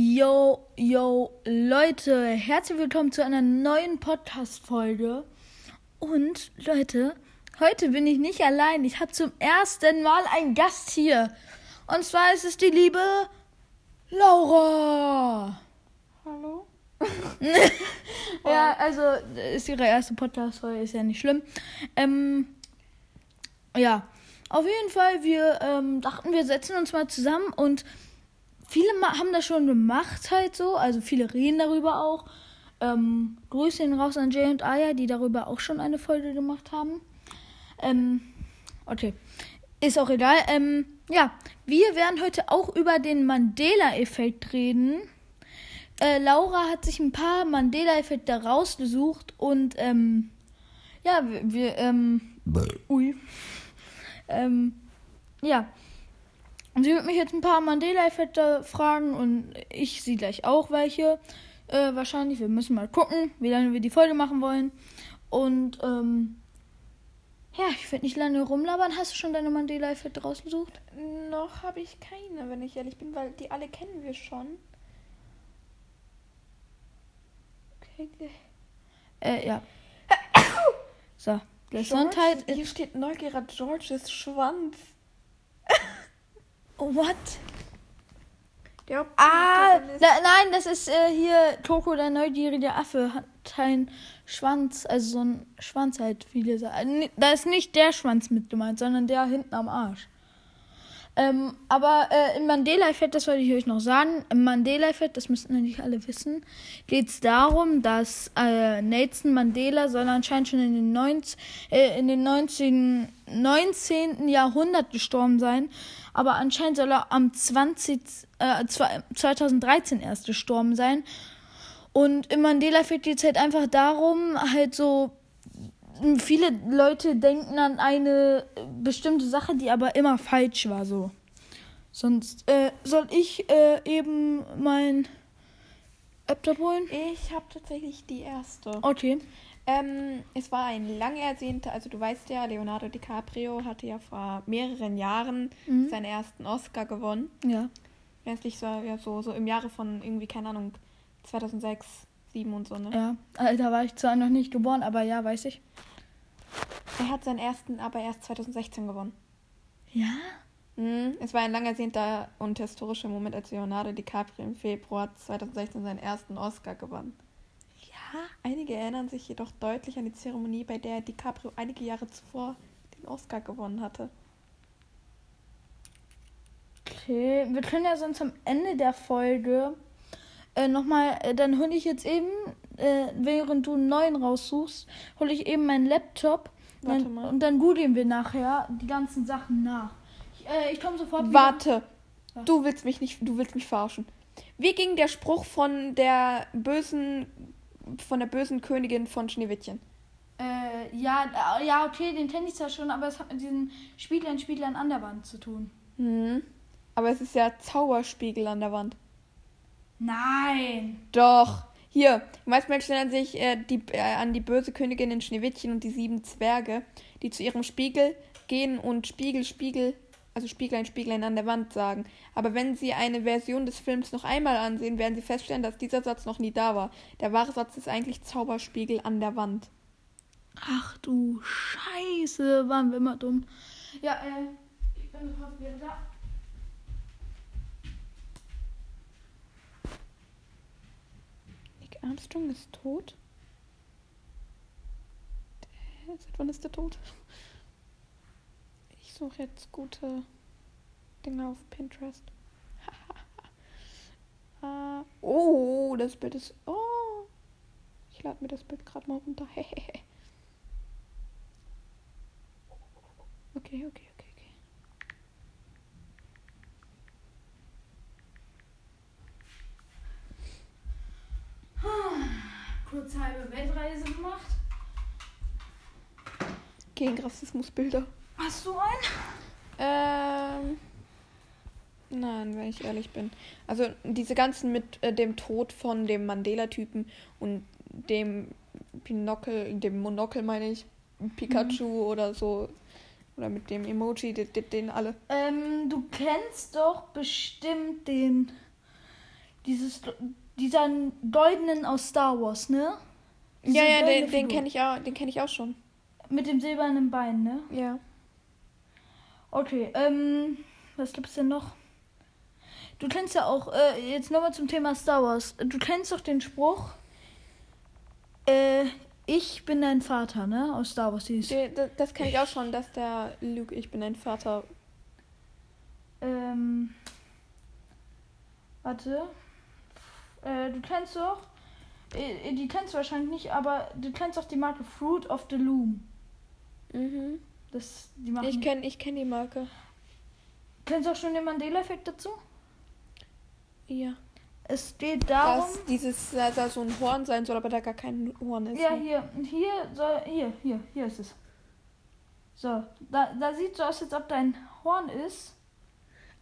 Yo, yo, Leute, herzlich willkommen zu einer neuen Podcast-Folge. Und Leute, heute bin ich nicht allein. Ich habe zum ersten Mal einen Gast hier. Und zwar ist es die liebe Laura. Hallo? ja, also ist ihre erste Podcast-Folge, ist ja nicht schlimm. Ähm, ja, auf jeden Fall, wir ähm, dachten, wir setzen uns mal zusammen und viele haben das schon gemacht halt so, also viele reden darüber auch. Ähm, Grüße ihn raus an Jay und Aya, die darüber auch schon eine Folge gemacht haben. Ähm, okay, ist auch egal. Ähm, ja, wir werden heute auch über den Mandela-Effekt reden. Äh, Laura hat sich ein paar Mandela-Effekte rausgesucht und ähm, ja, wir, wir ähm, ui, ähm, ja. Sie wird mich jetzt ein paar Mandela-Effekte fragen und ich sie gleich auch welche. Äh, wahrscheinlich. Wir müssen mal gucken, wie lange wir die Folge machen wollen. Und ähm, ja, ich werde nicht lange rumlabern. Hast du schon deine Mandela-Effekte rausgesucht? Noch habe ich keine, wenn ich ehrlich bin, weil die alle kennen wir schon. Okay. Äh, ja. So, Gesundheit. George, hier steht Neugieriger Georges Schwanz. What? Der Ah, na, nein, das ist äh, hier Toko, der neugierige Affe, hat einen Schwanz, also so ein Schwanz halt, viele sagen. Da ist nicht der Schwanz mit gemeint, sondern der hinten am Arsch. Ähm, aber äh, im Mandela-Effekt, das wollte ich euch noch sagen, im Mandela-Effekt, das müssten eigentlich alle wissen, geht es darum, dass äh, Nelson Mandela soll anscheinend schon in den, 90, äh, in den 19, 19. Jahrhundert gestorben sein, aber anscheinend soll er am 20, äh, zwei- 2013 erst gestorben sein. Und im Mandela-Effekt geht es halt einfach darum, halt so viele Leute denken an eine bestimmte Sache, die aber immer falsch war, so. Sonst äh, soll ich äh, eben mein Laptop holen? Ich habe tatsächlich die erste. Okay. Ähm, es war ein lang ersehnter, also du weißt ja, Leonardo DiCaprio hatte ja vor mehreren Jahren Mhm. seinen ersten Oscar gewonnen. Ja. Letztlich war ja so, so im Jahre von irgendwie, keine Ahnung, 2006, 2007 und so, ne? Ja. Alter, war ich zwar noch nicht geboren, aber ja, weiß ich. Er hat seinen ersten aber erst 2016 gewonnen. Ja? Mhm. Es war ein lang ersehnter und historischer Moment, als Leonardo DiCaprio im Februar 2016 seinen ersten Oscar gewann. Einige erinnern sich jedoch deutlich an die Zeremonie, bei der DiCaprio einige Jahre zuvor den Oscar gewonnen hatte. Okay, wir können ja sonst am Ende der Folge äh, nochmal, äh, dann hole ich jetzt eben, äh, während du einen neuen raussuchst, hole ich eben meinen Laptop Warte dann, mal. und dann googeln wir nachher die ganzen Sachen nach. Ich, äh, ich komme sofort wieder. Warte, Was? du willst mich nicht, du willst mich verarschen. Wie ging der Spruch von der bösen, von der bösen Königin von Schneewittchen? Äh, ja, äh, ja, okay, den kenne ich zwar schon, aber es hat mit diesen Spieglein, Spieglein an der Wand zu tun. Mhm. Aber es ist ja Zauberspiegel an der Wand. Nein! Doch. Hier, die meisten Menschen erinnern sich äh, die, äh, an die böse Königin in Schneewittchen und die sieben Zwerge, die zu ihrem Spiegel gehen und Spiegel, Spiegel, also Spieglein, Spieglein an der Wand sagen. Aber wenn sie eine Version des Films noch einmal ansehen, werden sie feststellen, dass dieser Satz noch nie da war. Der wahre Satz ist eigentlich Zauberspiegel an der Wand. Ach du Scheiße, waren wir immer dumm. Ja, äh, ich bin sofort wieder da. Nick Armstrong ist tot? Hä, Seit wann ist der tot? Ich suche jetzt gute Dinge auf Pinterest. Ah, oh, das Bild ist. Oh. Ich lade mir das Bild gerade mal runter. okay, okay, okay, okay. Kurz halbe Weltreise gemacht. Gegen Rassismusbilder. Hast du einen? Ähm. Nein, wenn ich ehrlich bin. Also diese ganzen mit äh, dem Tod von dem Mandela-Typen und dem Pinokel, dem Monokel meine ich, Pikachu oder so. Oder mit dem Emoji, den, den alle. Ähm, du kennst doch bestimmt den Dieses, dieser goldenen aus Star Wars, ne? Diese Ja, ja, den, den kenne ich auch, den kenne ich auch schon. Mit dem silbernen Bein, ne? Ja. Okay, ähm, was gibt's denn noch? Du kennst ja auch, äh, jetzt nochmal zum Thema Star Wars. Du kennst doch den Spruch, äh, ich bin dein Vater, ne? Aus Star Wars hieß. Das das kenne ich auch schon, dass der Luke, ich bin ein Vater. Ähm, warte. Äh, du kennst doch, äh, die kennst du wahrscheinlich nicht, aber du kennst doch die Marke Fruit of the Loom. Mhm. Das, die machen, Ich kenne ich kenn die Marke. Kennst du auch schon den Mandela-Effekt dazu? Ja. Es geht darum. Dass dieses da da so ein Horn sein soll, aber da gar kein Horn ist. Ja, ne? hier, hier, soll, hier, hier, hier ist es. So, da, da sieht so aus, als ob dein Horn ist.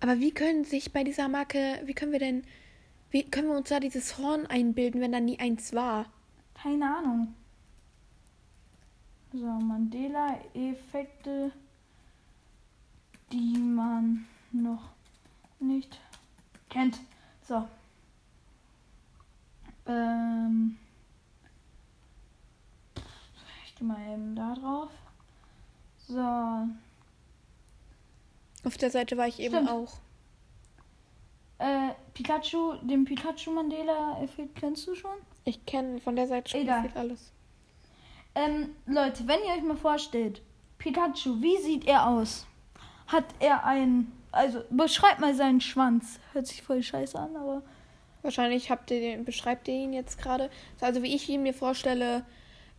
Aber wie können sich bei dieser Marke, wie können wir denn, wie können wir uns da dieses Horn einbilden, wenn da nie eins war? Keine Ahnung. So, Mandela-Effekte, die man noch nicht kennt. So. Ähm. Ich gehe mal eben da drauf. So. Auf der Seite war ich eben Stimmt. auch. Äh, Pikachu, den Pikachu-Mandela-Effekt kennst du schon? Ich kenne von der Seite schon Egal. alles. Ähm, Leute, wenn ihr euch mal vorstellt, Pikachu, wie sieht er aus? Hat er einen, also beschreibt mal seinen Schwanz. Hört sich voll scheiße an, aber Wahrscheinlich habt ihr den, beschreibt ihr ihn jetzt gerade. Also wie ich ihn mir vorstelle,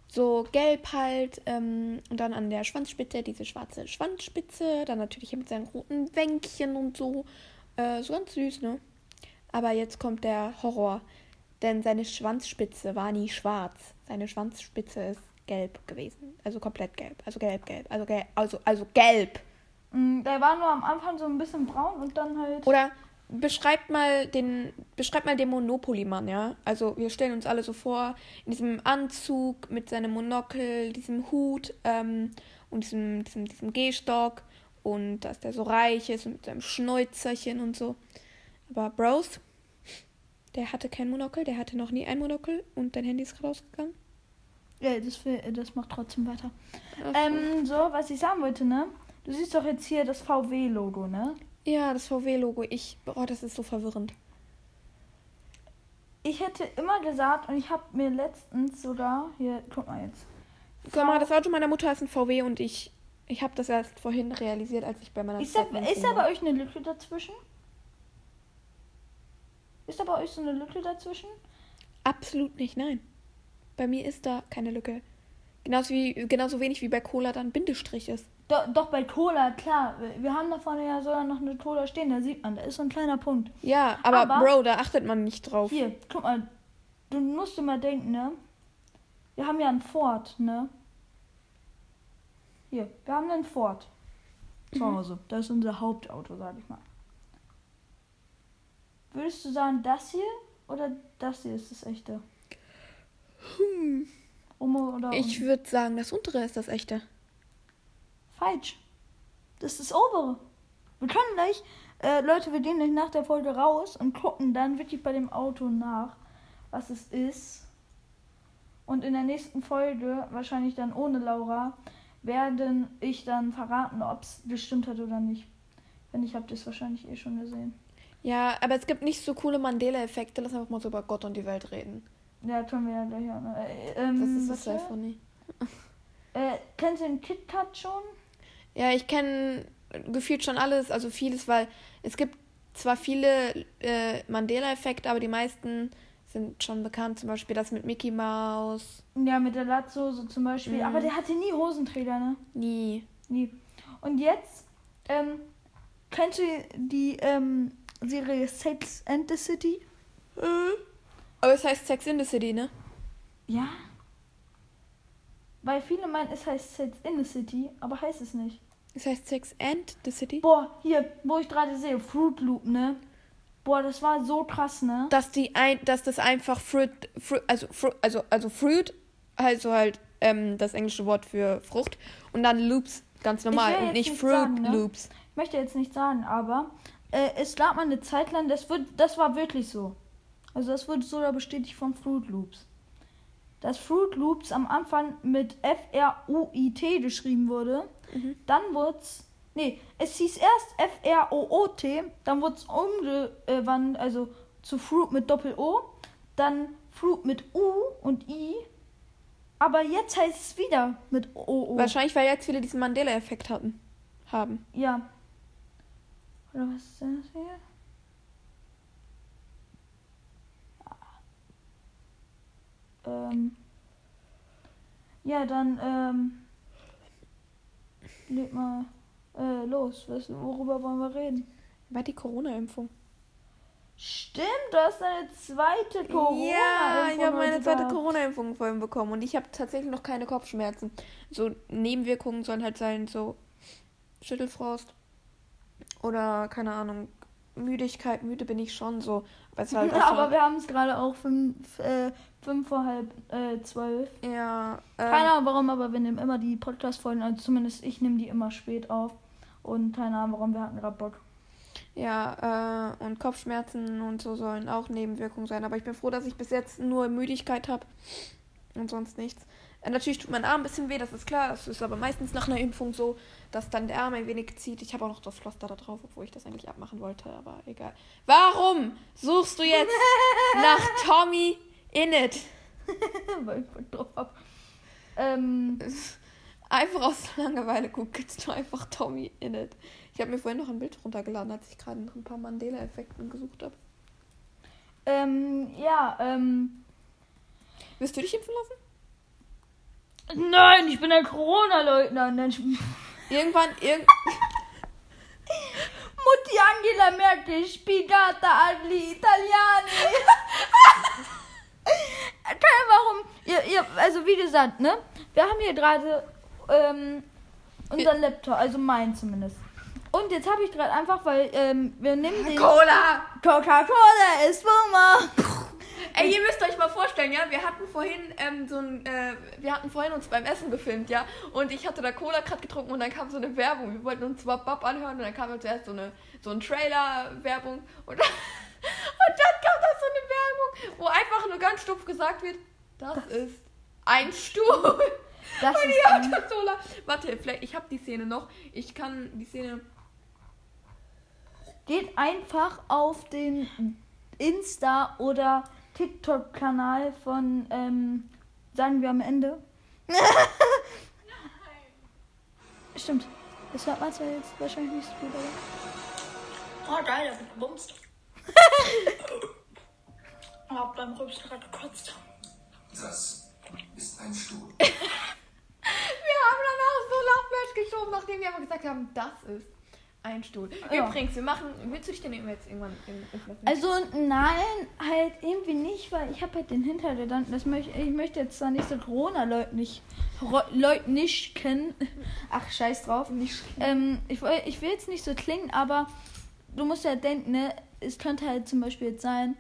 so gelb halt ähm, und dann an der Schwanzspitze diese schwarze Schwanzspitze, dann natürlich mit seinen roten Wänkchen und so. Äh, so ganz süß, ne? Aber jetzt kommt der Horror, denn seine Schwanzspitze war nie schwarz. Seine Schwanzspitze ist gelb gewesen, also komplett gelb, also gelb, gelb, also gelb, also also gelb. mh, der war nur am Anfang so ein bisschen braun und dann halt. Oder beschreibt mal den, beschreibt mal den Monopoly-Mann, ja? Also wir stellen uns alle so vor, in diesem Anzug mit seinem Monokel, diesem Hut ähm, und diesem, diesem, diesem Gehstock und dass der so reich ist und mit seinem Schnäuzerchen und so. Aber Bros, der hatte kein Monokel, der hatte noch nie ein Monokel und dein Handy ist gerade ausgegangen. Ja, das, will- das macht trotzdem weiter. Ähm, so, was ich sagen wollte, ne? Du siehst doch jetzt hier das VW-Logo, ne? ja, das VW-Logo, ich, oh, das ist so verwirrend. Ich hätte immer gesagt, und ich habe mir letztens sogar, hier, guck mal jetzt. Guck mal, das Auto meiner Mutter ist ein VW und ich, ich habe das erst vorhin realisiert, als ich bei meiner Ist da, ist da bei euch eine Lücke dazwischen? Ist da bei euch so eine Lücke dazwischen? Absolut nicht, nein. Bei mir ist da keine Lücke. Genauso, wie, genauso wenig wie bei Cola dann Bindestrich ist. Doch, doch bei Cola, klar. Wir haben da vorne ja sogar noch eine Cola stehen, da sieht man, da ist so ein kleiner Punkt. Ja, aber, Aber- Bro, da achtet man nicht drauf. Hier, guck mal, du musst mal denken, ne? Wir haben ja einen Ford, ne? Hier, wir haben einen Ford zu Hause. Das ist unser Hauptauto, sag ich mal. Würdest du sagen, das hier oder das hier ist das echte? Um oder um? Ich würde sagen, das untere ist das echte. Falsch. Das ist das obere. Wir können gleich, äh, Leute, wir gehen gleich nach der Folge raus und gucken dann wirklich bei dem Auto nach, was es ist. Und in der nächsten Folge, wahrscheinlich dann ohne Laura, werden ich dann verraten, ob es gestimmt hat oder nicht. Wenn nicht, habt ihr es wahrscheinlich eh schon gesehen. Ja, aber es gibt nicht so coole Mandela-Effekte. Lass einfach mal so über Gott und die Welt reden. Ja, können wir ja gleich an. Äh, ähm, Das ist sehr funny. Äh, kennst du den KitKat schon? Ja, ich kenne gefühlt schon alles, also vieles, weil es gibt zwar viele äh, Mandela-Effekte, aber die meisten sind schon bekannt. Zum Beispiel das mit Mickey Mouse. Ja, mit der Latzhose zum Beispiel. Mhm. Aber der hatte nie Hosenträger, ne? Nie. Nie. Und jetzt, ähm, kennst du die ähm, Serie Sex and the City? Aber es heißt Sex in the City, ne? Ja. Weil viele meinen, es heißt Sex in the City, aber heißt es nicht. Es heißt Sex and the City. Boah, hier, wo ich gerade sehe, Fruit Loop, ne? Boah, das war so krass, ne? Dass die ein, dass das einfach Fruit, Fruit also Fruit, also also Fruit, also halt ähm, das englische Wort für Frucht und dann Loops ganz normal und nicht nicht Fruit sagen, ne? Loops. Ich möchte jetzt nicht sagen, aber äh, es gab mal eine Zeit lang, das, wird, das war wirklich so. Also das wurde sogar bestätigt von Fruit Loops. Dass Fruit Loops am Anfang mit F-R-U-I-T geschrieben wurde. Dann wurde es. Nee, es hieß erst F-R-O-O-T, dann wurde es umgewandelt, also zu Fruit mit Doppel-O, dann Fruit mit U und I. Aber jetzt heißt es wieder mit O-O. Wahrscheinlich, weil jetzt viele diesen Mandela-Effekt hatten. Haben. Ja. Oder was ist das hier? Ähm. Ja, dann, ähm. Leg mal äh, los. Was, worüber wollen wir reden? War die Corona-Impfung? Stimmt, du hast deine zweite corona Ja, ich habe meine zweite Corona-Impfung vorhin bekommen und ich habe tatsächlich noch keine Kopfschmerzen. So Nebenwirkungen sollen halt sein, so Schüttelfrost oder keine Ahnung, Müdigkeit. Müde bin ich schon so. Halt Ja, aber wir haben es gerade auch fünf, äh, fünf vor halb äh, zwölf. ja, Keine ähm, Ahnung warum, aber wir nehmen immer die Podcast-Folgen, also zumindest ich nehme die immer spät auf. Und keine Ahnung warum, wir hatten gerade Bock. ja, äh, und Kopfschmerzen und so sollen auch Nebenwirkungen sein. Aber ich bin froh, dass ich bis jetzt nur Müdigkeit habe und sonst nichts. Äh, natürlich tut mein Arm ein bisschen weh, das ist klar. Das ist aber meistens nach einer Impfung so, dass dann der Arm ein wenig zieht. Ich habe auch noch das Pflaster da drauf, obwohl ich das eigentlich abmachen wollte, aber egal. Warum suchst du jetzt nach Tommy Innit? Weil ich Bock drauf hab. Ähm, Einfach aus Langeweile googelst du einfach Tommy Innit. Ich habe mir vorhin noch ein Bild runtergeladen, als ich gerade nach ein paar Mandela-Effekten gesucht habe. ähm, ja, ähm. Wirst du dich impfen lassen? Nein, ich bin ein Corona-Leugner. Irgendwann, irg Mutti Angela Merkel, Spigata agli Italiani. Keine warum. Ihr, ihr, also wie gesagt, ne? Wir haben hier gerade ähm, unseren Laptop, also meinen zumindest. Und jetzt habe ich gerade einfach, weil ähm, wir nehmen den Cola! Coca-Cola ist Boomer. Ey, ihr müsst euch mal vorstellen, ja, wir hatten vorhin ähm, so ein, äh, wir hatten vorhin uns beim Essen gefilmt, ja, und ich hatte da Cola gerade getrunken und dann kam so eine Werbung. Wir wollten uns Wap Wap anhören und dann kam zuerst so eine, so ein Trailer-Werbung und, dann- und dann kam da so eine Werbung, wo einfach nur ganz stumpf gesagt wird, das, ist ein Stuhl. Das und ist ein- Autosola. Warte, vielleicht, ich habe die Szene noch. Ich kann die Szene. Geht einfach auf den Insta- oder TikTok-Kanal von, ähm, sagen wir am Ende. Stimmt. Das hört man ja jetzt wahrscheinlich nicht so gut, aber. Oh, geil, da wird gebumst. Hab beim Rülpsen gerade gekotzt. Das ist ein Stuhl. Wir haben dann auch so Lachflash geschoben, nachdem wir aber gesagt haben, das ist ein Stuhl. Ja. Übrigens, wir machen. Willst du dich denn jetzt irgendwann Also nein, halt irgendwie nicht, weil ich habe halt den Hintergedanken, das möchte ich möchte jetzt zwar nicht so Corona-Leute nicht Leute nicht kennen. Ach, scheiß drauf. Nicht Ähm, ich, ich will jetzt nicht so klingen, aber du musst ja denken, ne, es könnte halt zum Beispiel jetzt sein,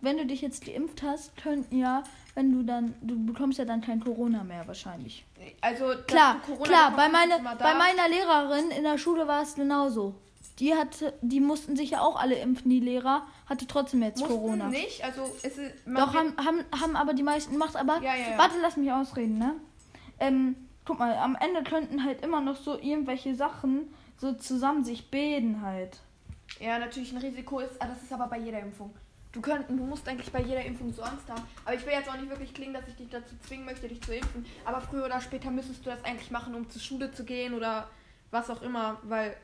wenn du dich jetzt geimpft hast, könnten ja, wenn du dann, du bekommst ja dann kein Corona mehr wahrscheinlich. Also, Klar, klar, bei, meine, bei meiner Lehrerin in der Schule war es genauso. Die hatte, die mussten sich ja auch alle impfen, die Lehrer, hatte trotzdem jetzt Mussten Corona. nicht, also es ist. Doch, haben, haben, haben aber die meisten gemacht, aber Ja, ja, ja. warte, lass mich ausreden, ne? Ähm, guck mal, am Ende könnten halt immer noch so irgendwelche Sachen so zusammen sich bilden halt. Ja, natürlich ein Risiko ist, das ist aber bei jeder Impfung. Du, könnt, du musst eigentlich bei jeder Impfung so Angst haben. Aber ich will jetzt auch nicht wirklich klingen, dass ich dich dazu zwingen möchte, dich zu impfen. Aber früher oder später müsstest du das eigentlich machen, um zur Schule zu gehen oder was auch immer, weil.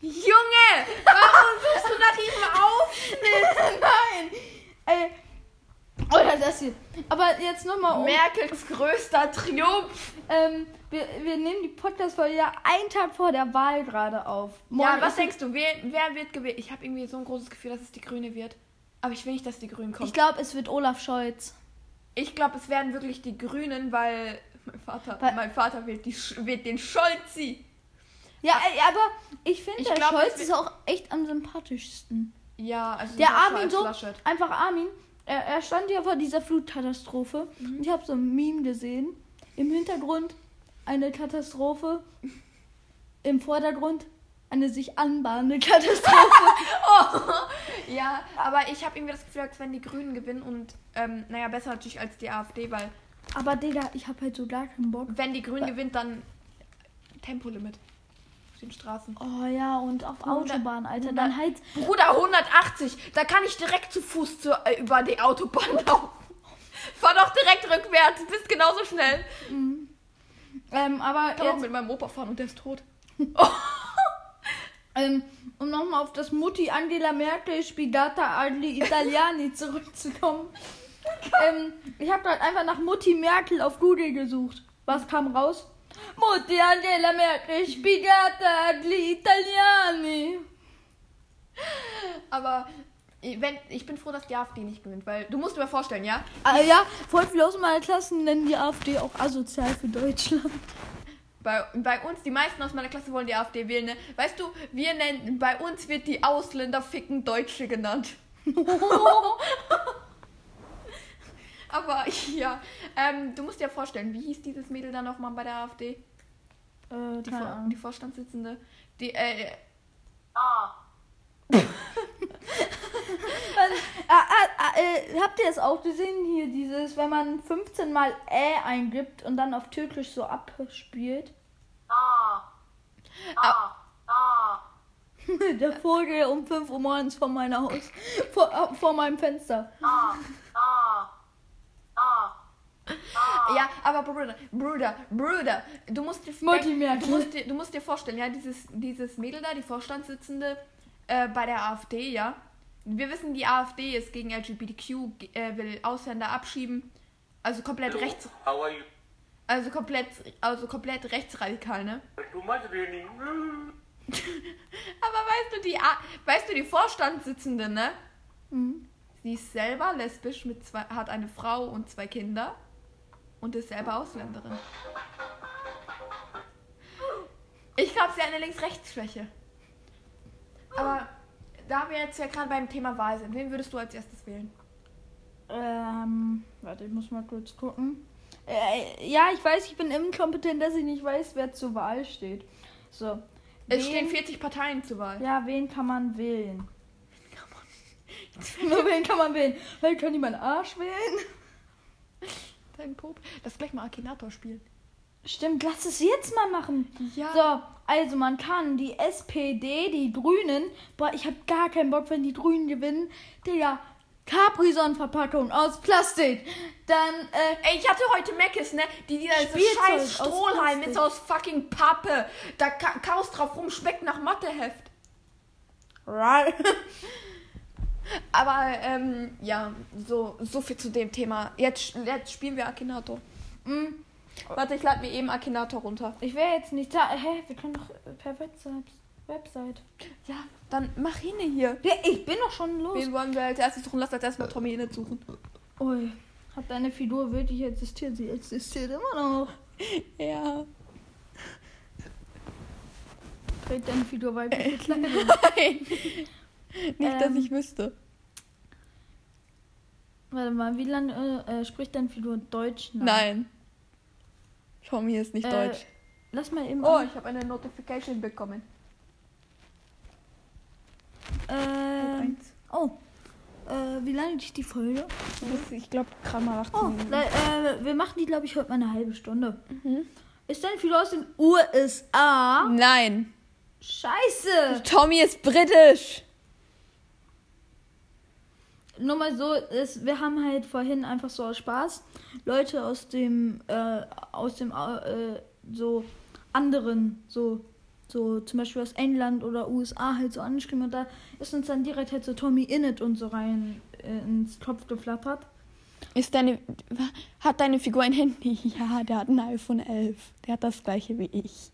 Junge! Warum suchst du nach diesem Aufschnitt? Nein! Ey. Hier. Aber jetzt nochmal um. Merkels größter Triumph. Ähm, wir, wir nehmen die Podcast-Folge ja einen Tag vor der Wahl gerade auf. Ja, Morgen was ist- denkst du, wer, wer wird gewählt? Ich habe irgendwie so ein großes Gefühl, dass es die Grüne wird. Aber ich will nicht, dass die Grünen kommen. Ich glaube, es wird Olaf Scholz. Ich glaube, es werden wirklich die Grünen, weil mein Vater, Weil- mein Vater wählt, die, wählt den Scholzi. Ja, aber ich finde, der glaub, Scholz ist auch echt am sympathischsten. Ja, also Der Armin so, einfach Armin, er, er stand ja vor dieser Flutkatastrophe. Mhm. Und ich habe so ein Meme gesehen. Im Hintergrund eine Katastrophe. Im Vordergrund eine sich anbahnende Katastrophe. Ja, aber ich habe irgendwie das Gefühl, als wenn die Grünen gewinnen und, ähm, naja, besser natürlich als die AfD, weil Aber Digga, ich habe halt so gar keinen Bock. wenn die Grünen gewinnt, dann Tempolimit den Straßen. Oh ja, und auf Autobahn, Alter. Dann halt. Bruder, 180, da kann ich direkt zu Fuß zu, äh, über die Autobahn laufen. Fahr doch direkt rückwärts, du bist genauso schnell. Ähm, aber Ich kann auch mit meinem Opa fahren und der ist tot. ähm, um nochmal auf das Mutti Angela Merkel Spigata agli Italiani zurückzukommen. ähm, ich habe gerade einfach nach Mutti Merkel auf Google gesucht. Was kam raus? Mutti Angela Merkel Spigata agli Italiani. Aber wenn, ich bin froh, dass die AfD nicht gewinnt, weil du musst dir mal vorstellen, ja? Ah, ja, voll viele aus meiner Klasse nennen die AfD auch asozial für Deutschland. Bei, bei uns, die meisten aus meiner Klasse wollen die AfD wählen, ne? Weißt du, wir nennen, bei uns wird die Ausländer ficken Deutsche genannt. Aber ja, ähm, du musst dir vorstellen, wie hieß dieses Mädel dann nochmal bei der AfD? Äh, Die, Vor die Vorstandssitzende. Die, äh, Ah, ah, ah, äh, habt ihr es auch gesehen hier, dieses, wenn man 15 mal Ä eingibt und dann auf Türkisch so abspielt? Der Vogel um 5 Uhr morgens vor meiner Haus, vor, äh, vor meinem Fenster. Ja, aber Bruder, Bruder, Bruder, du musst dir, Mutti du musst dir, du musst dir vorstellen, ja, dieses, dieses Mädel da, die Vorstandssitzende äh, bei der AfD, ja. Wir wissen, die AfD ist gegen LGBTQ, äh, will Ausländer abschieben. Also komplett rechts, How are you? also komplett, also komplett rechtsradikal, ne? Raining. Aber weißt du, die, A weißt du, die Vorstandssitzende, ne? Sie ist selber lesbisch, mit zwei, hat eine Frau und zwei Kinder und ist selber Ausländerin. Ich glaube, sie hat eine Links-Rechts-Schwäche. Aber da wir jetzt ja gerade beim Thema Wahl sind, wen würdest du als erstes wählen? Ähm, warte, ich muss mal kurz gucken. Äh, ja, ich weiß, ich bin inkompetent, dass ich nicht weiß, wer zur Wahl steht. So. Es wen- stehen 40 Parteien zur Wahl. Ja, wen kann man wählen? Nur wen kann man wählen? Weil kann die meinen Arsch wählen? Dein Pop. Lass gleich mal Akinator spielen. Stimmt, lass es jetzt mal machen. Ja. So, also man kann die SPD, die Grünen, boah, ich hab gar keinen Bock, wenn die Grünen gewinnen. Digga, Capri-Sonne-Verpackung aus Plastik. Dann, äh, Ey, ich hatte heute Meckes, ne? Die, die diese Spielzeug scheiß Strohhalm ist aus fucking Pappe. Da kaust drauf rum, schmeckt nach Matheheft. Aber, ähm, ja, so, so viel zu dem Thema. Jetzt, jetzt spielen wir Akinator. mm, Warte, ich lade mir eben Akinator runter. ich wäre jetzt nicht da. Hä, wir können doch per Website. Website. Ja, dann mach hin hier. Ja, ich bin doch schon los. Wen wollen wir als erstes suchen? Lass als erstes mal Tommy Hinnett suchen. Ui, hat deine Figur wirklich existiert? Sie existiert immer noch. Ja. Trägt deine Figur weibliche Kleidung? Nein. Nicht, dass Ähm. ich wüsste. Warte mal, wie lange äh, äh, spricht deine Figur Deutsch? Nein. Tommy ist nicht Äh, deutsch. Lass mal eben. Oh, ich habe eine Notification bekommen. Ähm, oh. Äh, wie lange geht die Folge? Ich glaube, gerade mal 18 Oh, äh, wir machen die, glaube ich, heute mal eine halbe Stunde. Mhm. Ist deine Figur aus den USA? Nein. Scheiße! Tommy ist britisch. Nur mal so, es, wir haben halt vorhin einfach so aus Spaß Leute aus dem, äh, aus dem, äh, so anderen, so, so zum Beispiel aus England oder USA halt so angeschrieben und da ist uns dann direkt halt so Tommy Innit und so rein äh, ins Kopf geflappert. Ist deine. Hat deine Figur ein Handy? Ja, der hat ein iPhone 11. Der hat das gleiche wie ich.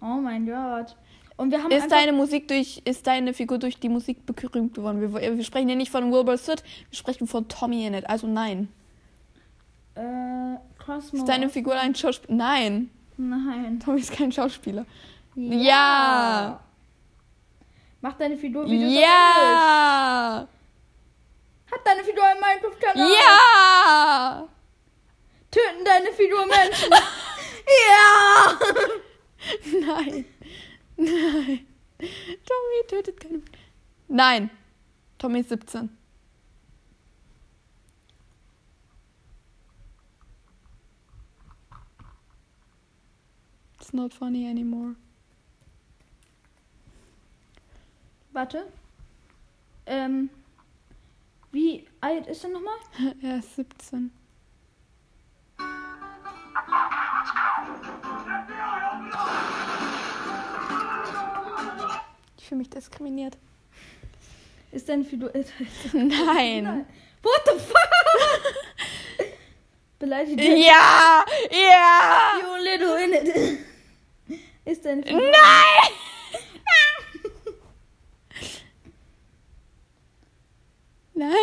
Oh mein Gott. Und wir haben Ist deine Musik durch. Ist deine Figur durch die Musik berühmt geworden? Wir, wir sprechen hier nicht von Wilbur Soot, wir sprechen von Tommy in it. Also nein. äh, Cosmo. Ist deine Figur ein Schauspieler? Nein. Nein. Tommy ist kein Schauspieler. Ja. Mach deine Figur Videos. Ja. Hat deine Figur einen Minecraft-Kanal? Ja. Töten deine Figur Menschen? ja! Nein. Nein. Tommy tötet keine. Nein. Tommy ist 17. It's not funny anymore. Warte. Ähm. Wie alt ist er nochmal? Er ist 17. Ich fühle mich diskriminiert. Ist dein älter? Nein. What the fuck? Beleidigt. Ja! Ja! You little in it. Ist dein Fido. Nein! Nein?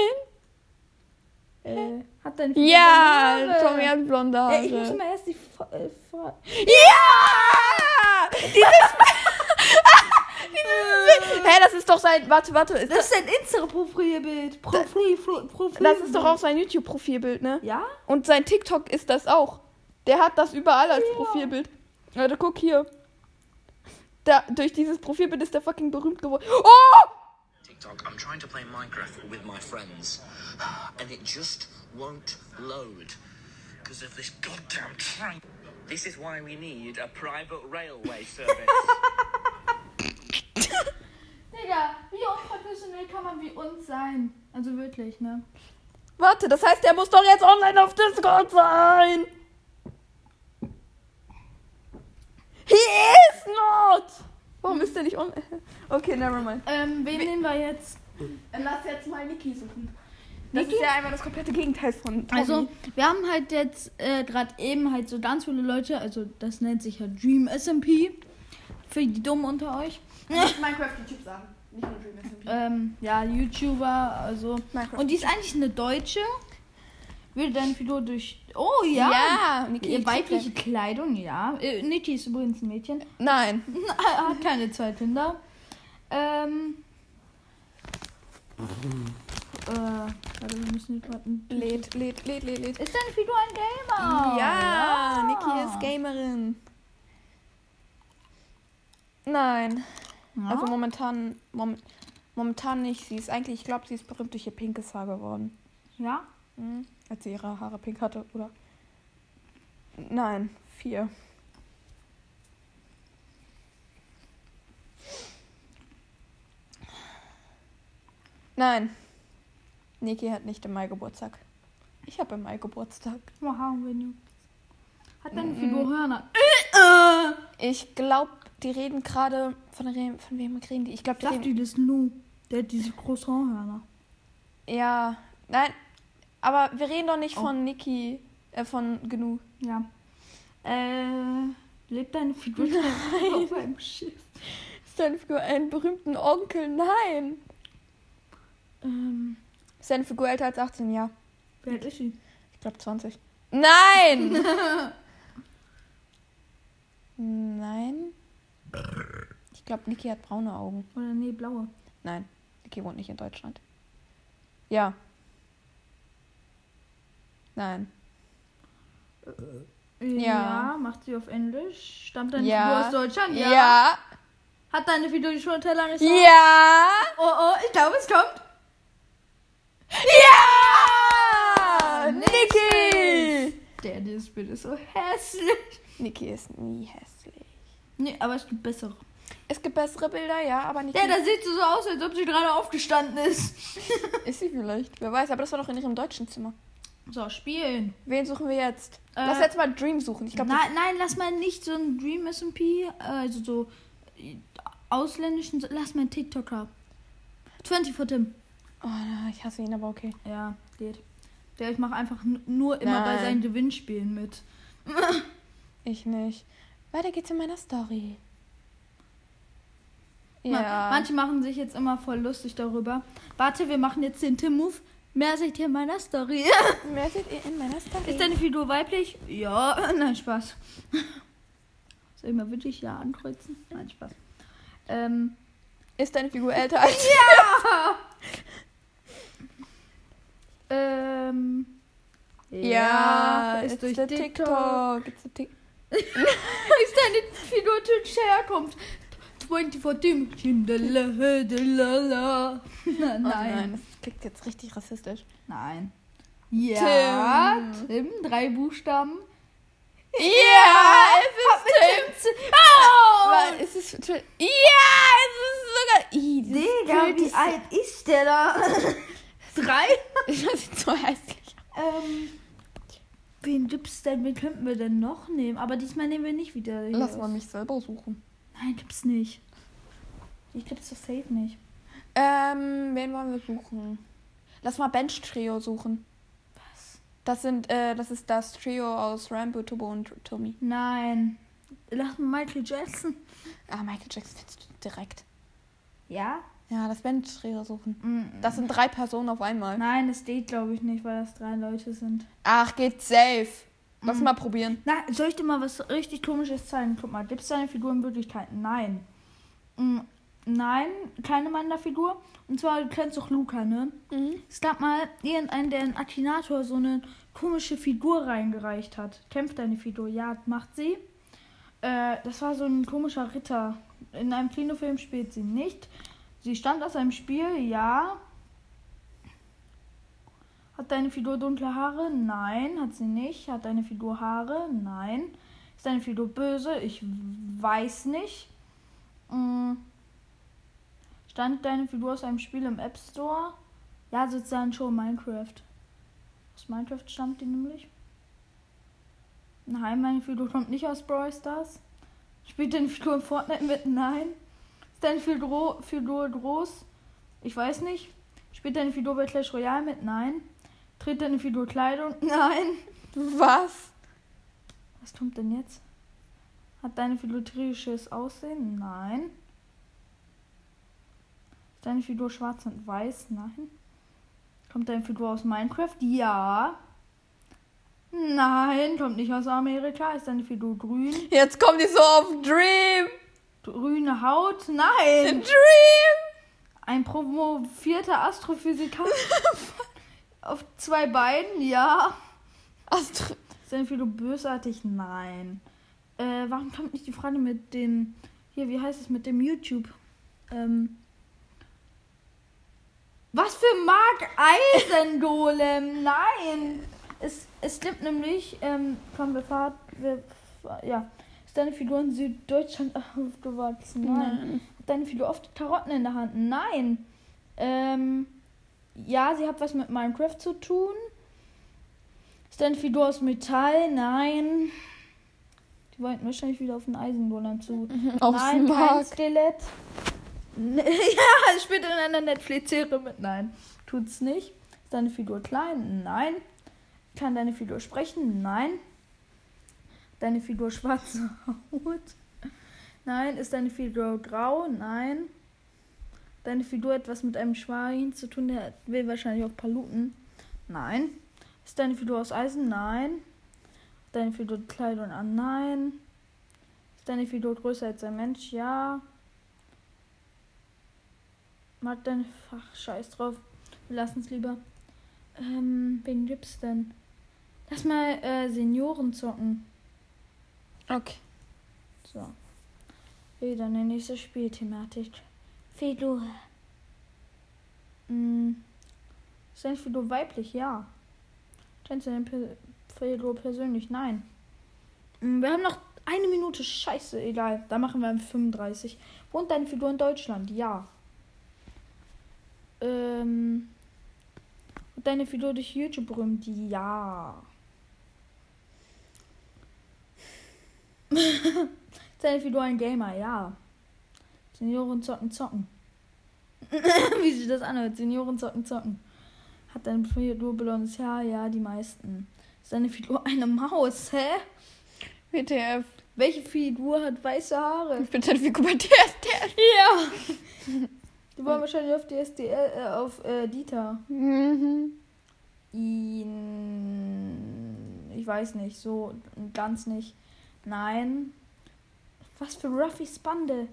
Äh, hat dein Fido Ja! blonde Haare? Tommy hat blonde Ey, ich muss Haare. mal erst die Fra äh, Ja! Dieses. Hä, das ist doch sein. Warte, warte. Ist Das das, ist dein Insta-Profilbild. Profil, Pro- Profil. das ist doch auch sein YouTube-Profilbild, ne? Ja? Und sein TikTok ist das auch. Der hat das überall als Profilbild. Warte, guck hier. Da, durch dieses Profilbild ist der fucking berühmt geworden. Oh! TikTok, I'm trying to play Minecraft with my friends, and it just won't load because of this goddamn train. This is why we need a private railway service. Digga, wie unprofessionell kann man wie uns sein? Also wirklich, ne? Warte, das heißt, der muss doch jetzt online auf Discord sein. He is not. Warum ist der nicht online? Okay, never mind. Ähm, wen nehmen wir jetzt? Lass jetzt mal Niki suchen. Das Niki? ist ja einmal das komplette Gegenteil von Tommy. Also, wir haben halt jetzt äh, gerade eben halt so ganz viele Leute, also das nennt sich ja Dream SMP. Für die Dummen unter euch. nicht Minecraft YouTube sagen. Nicht nur. Ähm, ja, YouTuber, also. Minecraft. Und die ist eigentlich eine Deutsche. Würde dein Figur durch. Oh ja! Ja, Niki. Ihr weibliche Kleidung, ja. Äh, Niki ist übrigens ein Mädchen. Nein. Hat keine zwei Kinder. Ähm. Äh, warte, wir müssen gerade ein Lädt, lädt, lädt, lädt, lädt. Ist deine Figur ein Gamer? Ja, Niki ist Gamerin. Nein. Ja. Also momentan, mom momentan nicht. Sie ist eigentlich, ich glaube, sie ist berühmt durch ihr pinkes Haar geworden. ja. Mhm. Als sie ihre Haare pink hatte, oder? Nein, vier. Nein. Niki hat nicht im Mai Geburtstag. Ich habe im Mai Geburtstag. Haben wir nicht. Hat deine Mhm. Figur Hörner? Ich glaube, die reden gerade von, von wem reden die? Ich glaube, die reden, das Nu. Der hat diese Croissant-Hörner. ja, nein, aber wir reden doch nicht Oh. von Niki, äh, von Gnu. Ja. Äh, lebt deine Figur auf einem Schiff? Ist deine Figur einen berühmten Onkel? Nein. Ähm, Ist deine Figur älter als 18? Ja. wer alt ist sie? Ich glaube 20. Nein! Nein. Ich glaube, Niki hat braune Augen. Oder nee, blaue. Nein, Niki wohnt nicht in Deutschland. Ja. Nein. Ja. Ja. macht sie auf Englisch. Stammt deine Ja. Figur aus Deutschland? Ja. Hat deine Figur die Schulter lange Haare? Ja. Oh, oh, ich glaube, es kommt. Ja! Niki! Der, dieses Bild ist so hässlich. Niki ist nie hässlich. Nee, aber es gibt bessere. Es gibt bessere Bilder, ja, aber Niki Der, da sieht so aus, als ob sie gerade aufgestanden ist. ist sie vielleicht. Wer weiß, aber das war doch in ihrem deutschen Zimmer. So, spielen. Wen suchen wir jetzt? Äh, Lass jetzt mal Dream suchen. Ich glaube, nein, nein, lass mal nicht so ein Dream SMP, äh, also so äh, ausländischen, lass mal einen TikToker. 24 Tim. oh, ich hasse ihn, aber okay. Ja, geht. Der ich mache einfach nur immer bei Nein. seinen Gewinnspielen mit. Ich nicht. Weiter geht's in meiner Story. Ja. Manche machen sich jetzt immer voll lustig darüber. Warte, wir machen jetzt den Tim-Move. Mehr seht ihr in meiner Story. Mehr seht ihr in meiner Story. Ist deine Figur weiblich? Ja, nein, Spaß. Soll ich mal wirklich ja ankreuzen? Nein, Spaß. Ähm, Ist deine Figur älter als ähm, Ja, ist it's durch TikTok. TikTok. Ist deine Figur türkischer Herkunft? 24 Team. Schindalala. Oh nein, Nein. das klingt jetzt richtig rassistisch. Nein. Ja, Tim. Tim, drei Buchstaben. Ja, es ist Tim. Oh! Aber es ist. Ja, es ist sogar. Digga, wie alt ist der da? drei? Das sieht so hässlich. Ähm, wen gibt's denn? Wen könnten wir denn noch nehmen? Aber diesmal nehmen wir nicht wieder. Lass mal mich selber suchen. Nein, gibt's nicht. Ich gibt's doch safe nicht. Ähm, wen wollen wir suchen? Lass mal Bench Trio suchen. Was? Das sind, äh, das ist das Trio aus Rambo, Turbo und Tommy. Nein. Lass mal Michael Jackson. Ah, Michael Jackson findest du direkt. Ja? Ja, das Bench Trio suchen. Mm, Das sind drei Personen auf einmal. Nein, das geht glaube ich nicht, weil das drei Leute sind. Ach, geht safe. Lass Mhm. mal probieren. Na, soll ich dir mal was richtig komisches zeigen? Guck mal, gibt's deine Figur in Wirklichkeit? Nein. Mm, Nein, keine Manda-Figur. Und zwar, du kennst doch Luca, ne? Mhm. Es gab mal irgendeinen, der in Akinator so eine komische Figur reingereicht hat. Kämpft deine Figur? Ja, macht sie. Äh, das war so ein komischer Ritter. In einem Kinofilm spielt sie nicht. Sie stammt aus einem Spiel, ja. Hat deine Figur dunkle Haare? Nein, hat sie nicht. Hat deine Figur Haare? Nein. Ist deine Figur böse? Ich weiß nicht. Mm. Stand deine Figur aus einem Spiel im App Store? Ja, sozusagen schon Minecraft. Aus Minecraft stammt die nämlich. Nein, meine Figur kommt nicht aus Brawl Stars. Spielt deine Figur in Fortnite mit? Nein. Ist deine Figur, groß? Ich weiß nicht. Spielt deine Figur bei Clash Royale mit? Nein. Trägt deine Figur Kleidung? Nein. Was? Was kommt denn jetzt? Hat deine Figur tierisches Aussehen? Nein. Ist deine Figur schwarz und weiß? Nein. Kommt deine Figur aus Minecraft? Ja. Nein, kommt nicht aus Amerika. Ist deine Figur grün? Jetzt kommt die so auf Dream. Grüne Haut? Nein. Dream. Ein promovierter Astrophysiker? auf zwei Beinen? Ja. Astro deine Figur bösartig? Nein. Äh, warum kommt nicht die Frage mit dem. Hier, wie heißt es mit dem YouTube? Ähm. Was für Mark Eisengolem? Nein! Es, es stimmt nämlich, ähm, komm, wir fahren. Wir, ja. Ist deine Figur in Süddeutschland aufgewachsen? Nein. Hat deine Figur oft Karotten in der Hand? Nein. Ähm. Ja, sie hat was mit Minecraft zu tun. Ist deine Figur aus Metall? Nein. Die wollten wahrscheinlich wieder auf den Eisengolem zu. Auf Nein, kein Mark. Skelett. Ne- ja, spielt in einer Netflix-Serie mit. Nein, tut's nicht. Ist deine Figur klein? Nein. Kann deine Figur sprechen? Nein. Deine Figur schwarze Haut? Nein. Ist deine Figur grau? Nein. Deine Figur etwas mit einem Schwein zu tun? Der will wahrscheinlich auch Paluten. Nein. Ist deine Figur aus Eisen? Nein. Deine Figur Kleidung an? Nein. Ist deine Figur größer als ein Mensch? Ja. Mag deine Fach Scheiß drauf. Wir lassen es lieber. Ähm, wen gibt's denn? Lass mal äh, Senioren zocken. Okay. So. Wieder eine nächste Spielthematik. Figur. Hm. Ist deine Figur weiblich? Ja. Kennst du deine Per- Figur persönlich? Nein. Hm, Wir haben noch eine Minute. Scheiße, egal. Da machen wir 35. Wohnt deine Figur in Deutschland? Ja. Ähm. Deine Figur durch YouTube berühmt? Ja. Ist deine Figur ein Gamer? Ja. Senioren zocken, zocken. Wie sich das anhört. Senioren zocken, zocken. Hat deine Figur blondes Haar? Ja, die meisten. Ist deine Figur eine Maus? Hä? WTF. Welche Figur hat weiße Haare? Ich bin deine Figur bei DSDS. Ja. Die wollen wahrscheinlich auf die SDL, äh, auf äh, Dieter. Mhm. Ihn. Ich weiß nicht, so ganz nicht. Nein. Was für Ruffys Bande.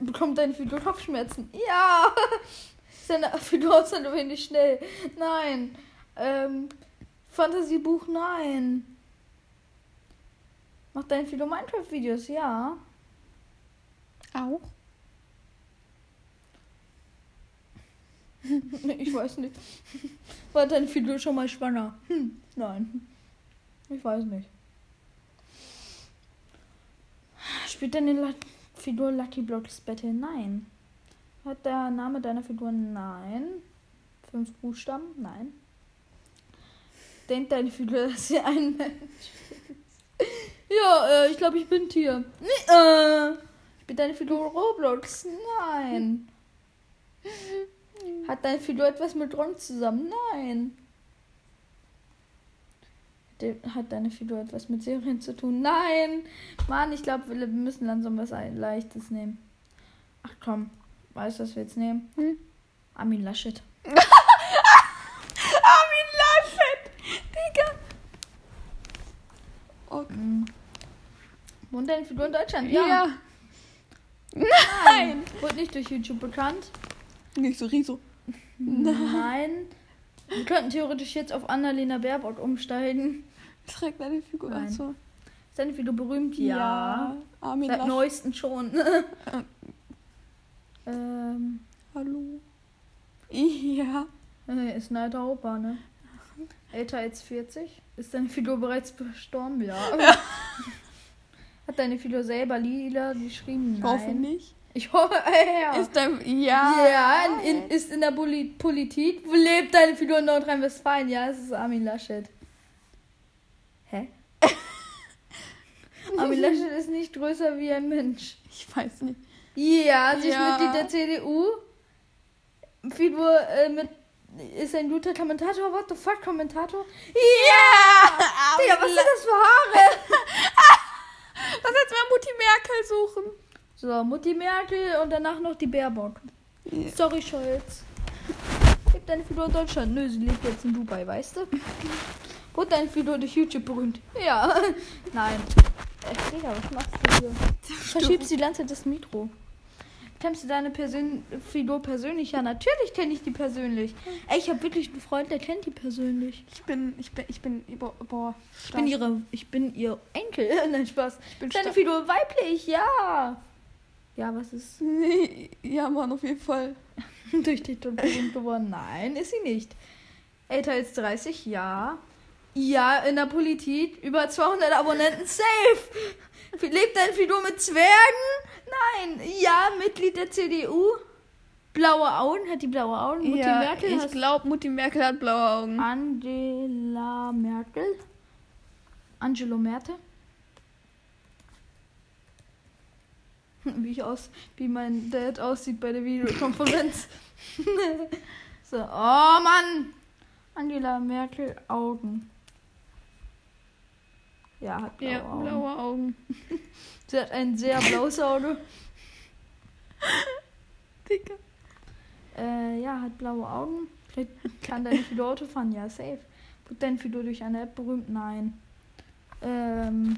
Bekommt deine Figur Kopfschmerzen? Ja! Seine Figur ist ein wenig schnell. Nein. Ähm, Fantasiebuch, nein. Macht deine Figur Minecraft-Videos? Ja. Auch? ich weiß nicht. War deine Figur schon mal schwanger? Hm, nein. Ich weiß nicht. Spielt deine La Figur Lucky Blocks Battle? Nein. Hat der Name deiner Figur? Nein. Fünf Buchstaben? Nein. Denkt deine Figur, dass sie ein Mensch ist? Ja, äh, ich glaube, ich bin Tier. Nee, äh. Spielt deine Figur Roblox? Nein. Hat deine Figur etwas mit Ron zusammen? Nein. Hat deine Figur etwas mit Serien zu tun? Nein. Mann, ich glaube, wir müssen langsam was Leichtes nehmen. Ach komm, weißt du, was wir jetzt nehmen? Hm? Armin Laschet. Armin Laschet! Digga! Okay. Mhm. Wohnt deine Figur in Deutschland? Ja. Nein. Wurde nicht durch YouTube bekannt. Nicht so Riso. Nein. Wir könnten theoretisch jetzt auf Annalena Baerbock umsteigen. Trägt deine Figur. Nein. Achso. Ist deine Figur berühmt? Armin Seit Laschet. neuesten schon. ähm, Hallo. Ja. äh, ist alter Opa, ne? Älter als 40? Ist deine Figur bereits verstorben? Ja. Hat deine Figur selber Lila geschrieben? Ich Nein. hoffe nicht. Ich hoffe, ja. Ist dein. Ja. ja, in, in, ist in der Poli Politik. Wo lebt deine Figur in Nordrhein-Westfalen? Ja, es ist Armin Laschet. Armin Laschet ist nicht größer wie ein Mensch. Ich weiß nicht. Ja, sie ist Ja. Mitglied der CDU. Figur äh, mit ist ein guter Kommentator. What the fuck, Kommentator? Ja! Digga, was sind das für Haare? Lass jetzt mal Mutti Merkel suchen. So, Mutti Merkel und danach noch die Baerbock. Ja. Sorry, Scholz. Lebt deine Figur in Deutschland? Nö, sie lebt jetzt in Dubai, weißt du? Wurde deine Figur durch YouTube berühmt? Ja. Nein. Äh, Digga, was machst du hier? Verschiebst die ganze Zeit das Mikro. Kennst du deine Persön Figur persönlich? Ja, natürlich kenne ich die persönlich. Ey, ich habe wirklich einen Freund, der kennt die persönlich. Ich bin, ich bin, ich bin, boah, boah Ich bin ihre, ich bin ihr Enkel. Nein, Spaß. bin Deine. Figur weiblich, ja. Ja, was ist Ja, Mann, auf jeden Fall. durch die berühmt geworden? Nein, ist sie nicht. Älter als 30, ja. Ja, in der Politik über 200 Abonnenten, safe. Lebt deine Figur mit Zwergen? Nein. Ja, Mitglied der CDU. Blaue Augen, hat die blaue Augen? Mutti ja, Merkel ich glaube, Mutti Merkel hat blaue Augen. Angela Merkel. Angelo Merte. Wie ich aus, wie mein Dad aussieht bei der Videokonferenz. so, oh Mann! Angela Merkel Augen. Ja, hat blaue Ja, Augen. blaue Augen. Sie hat ein sehr blaues Auge. Digga. Äh, ja, hat blaue Augen. Vielleicht kann deine Figur Auto fahren. Ja, safe. Wird deine Figur durch eine App berühmt? Nein. Ähm.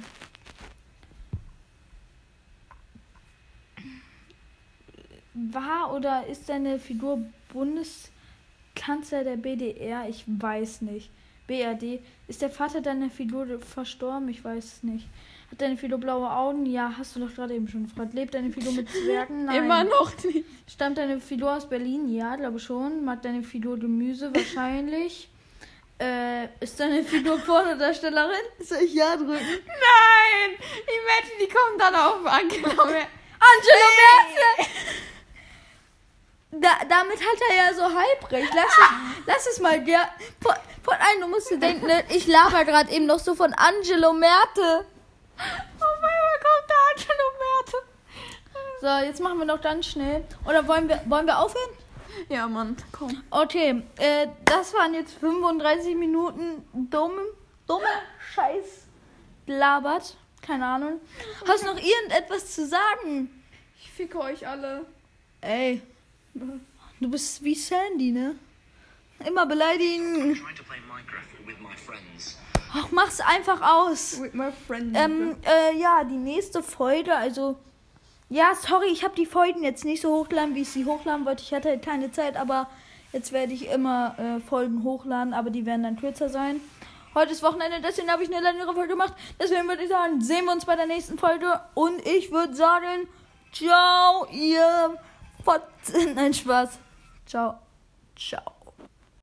War oder ist deine Figur Bundeskanzler der BDR? Ich weiß nicht. BRD. Ist der Vater deiner Figur verstorben? Ich weiß es nicht. Hat deine Figur blaue Augen? Ja, hast du doch gerade eben schon gefragt. Lebt deine Figur mit Zwergen? Nein. Immer noch nicht. Stammt deine Figur aus Berlin? Ja, glaube schon. Mag deine Figur Gemüse? Wahrscheinlich. äh, ist deine Figur Pornodarstellerin? Soll ich ja drücken? Nein! Imagine, die kommen dann auf Angela Merkel. Angelo Merkel! Da, damit hat er ja so halb recht. Lass es, lass es mal. Der, von einem, du musst dir denken, ne, ich laber gerade eben noch so von Angelo Merte. Auf einmal kommt da Angelo Merkel. So, jetzt machen wir noch ganz schnell. Oder wollen wir, wollen wir aufhören? Ja, Mann, komm. Okay, äh, das waren jetzt 35 Minuten dumme, dumme Scheiß labert. Keine Ahnung. Hast du noch irgendetwas zu sagen? Ich ficke euch alle. Ey, du bist wie Sandy, ne? Immer beleidigen. Ach, mach's einfach aus. With my friend. Ähm, äh, ja, die nächste Folge, also. Ja, sorry, ich habe die Folgen jetzt nicht so hochgeladen, wie ich sie hochladen wollte. Ich hatte halt keine Zeit, aber jetzt werde ich immer äh, Folgen hochladen, aber die werden dann kürzer sein. Heute ist Wochenende, deswegen habe ich eine längere Folge gemacht. Deswegen würde ich sagen, sehen wir uns bei der nächsten Folge. Und ich würde sagen, ciao, ihr Fotz. Nein, Spaß. Ciao. Ciao.